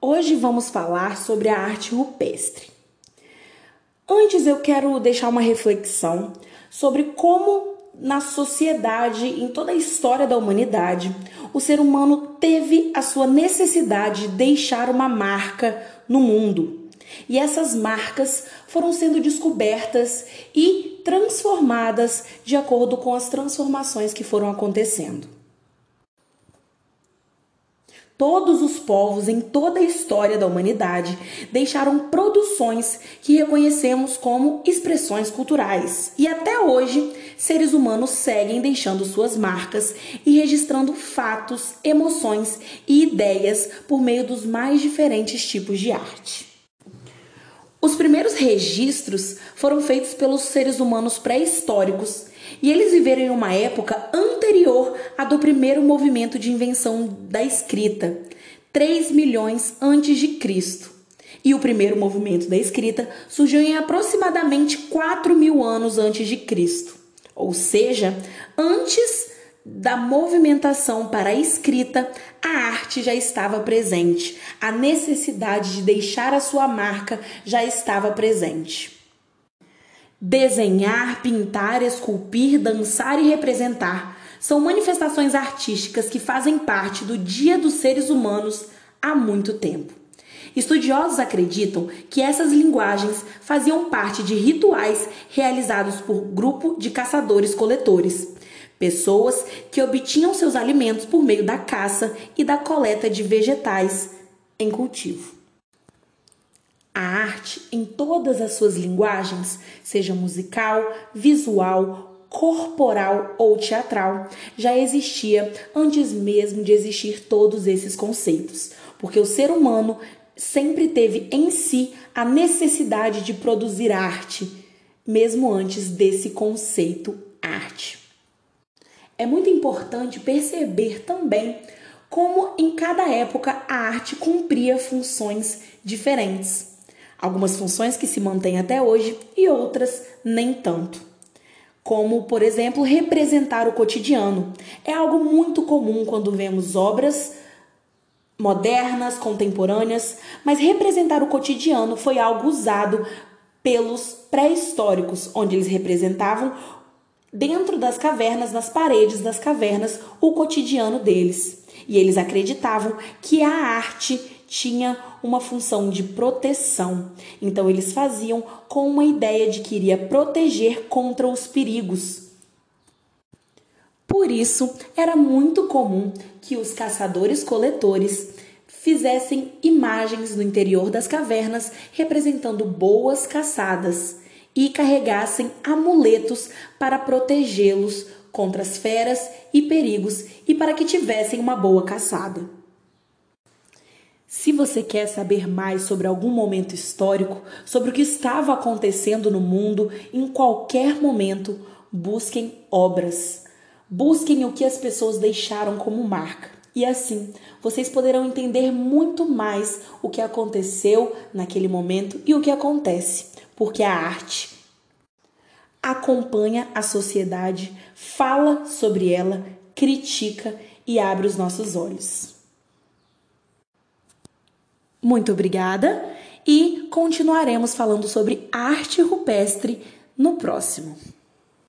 Hoje vamos falar sobre a arte rupestre. Antes eu quero deixar uma reflexão sobre como na sociedade, em toda a história da humanidade, o ser humano teve a sua necessidade de deixar uma marca no mundo. E essas marcas foram sendo descobertas e transformadas de acordo com as transformações que foram acontecendo. Todos os povos em toda a história da humanidade deixaram produções que reconhecemos como expressões culturais. E até hoje, seres humanos seguem deixando suas marcas e registrando fatos, emoções e ideias por meio dos mais diferentes tipos de arte. Os primeiros registros foram feitos pelos seres humanos pré-históricos e eles viveram em uma época anterior à do primeiro movimento de invenção da escrita, 3 milhões antes de Cristo. E o primeiro movimento da escrita surgiu em aproximadamente 4 mil anos antes de Cristo, ou seja, antes da movimentação para a escrita, a arte já estava presente, a necessidade de deixar a sua marca já estava presente. Desenhar, pintar, esculpir, dançar e representar são manifestações artísticas que fazem parte do dia dos seres humanos há muito tempo. Estudiosos acreditam que essas linguagens faziam parte de rituais realizados por grupo de caçadores-coletores, pessoas que obtinham seus alimentos por meio da caça e da coleta de vegetais em cultivo. A arte, em todas as suas linguagens, seja musical, visual, corporal ou teatral, já existia antes mesmo de existir todos esses conceitos, porque o ser humano sempre teve em si a necessidade de produzir arte, mesmo antes desse conceito arte. É muito importante perceber também como em cada época a arte cumpria funções diferentes. Algumas funções que se mantêm até hoje e outras nem tanto. Como, por exemplo, representar o cotidiano. É algo muito comum quando vemos obras modernas, contemporâneas, mas representar o cotidiano foi algo usado pelos pré-históricos, onde eles representavam dentro das cavernas, nas paredes das cavernas, o cotidiano deles. E eles acreditavam que a arte tinha uma função de proteção. Então eles faziam com uma ideia de que iria proteger contra os perigos. Por isso, era muito comum que os caçadores-coletores fizessem imagens no interior das cavernas representando boas caçadas e carregassem amuletos para protegê-los contra as feras e perigos e para que tivessem uma boa caçada. Se você quer saber mais sobre algum momento histórico, sobre o que estava acontecendo no mundo em qualquer momento, busquem obras. Busquem o que as pessoas deixaram como marca. E assim, vocês poderão entender muito mais o que aconteceu naquele momento e o que acontece, porque a arte acompanha a sociedade, fala sobre ela, critica e abre os nossos olhos. Muito obrigada e continuaremos falando sobre arte rupestre no próximo.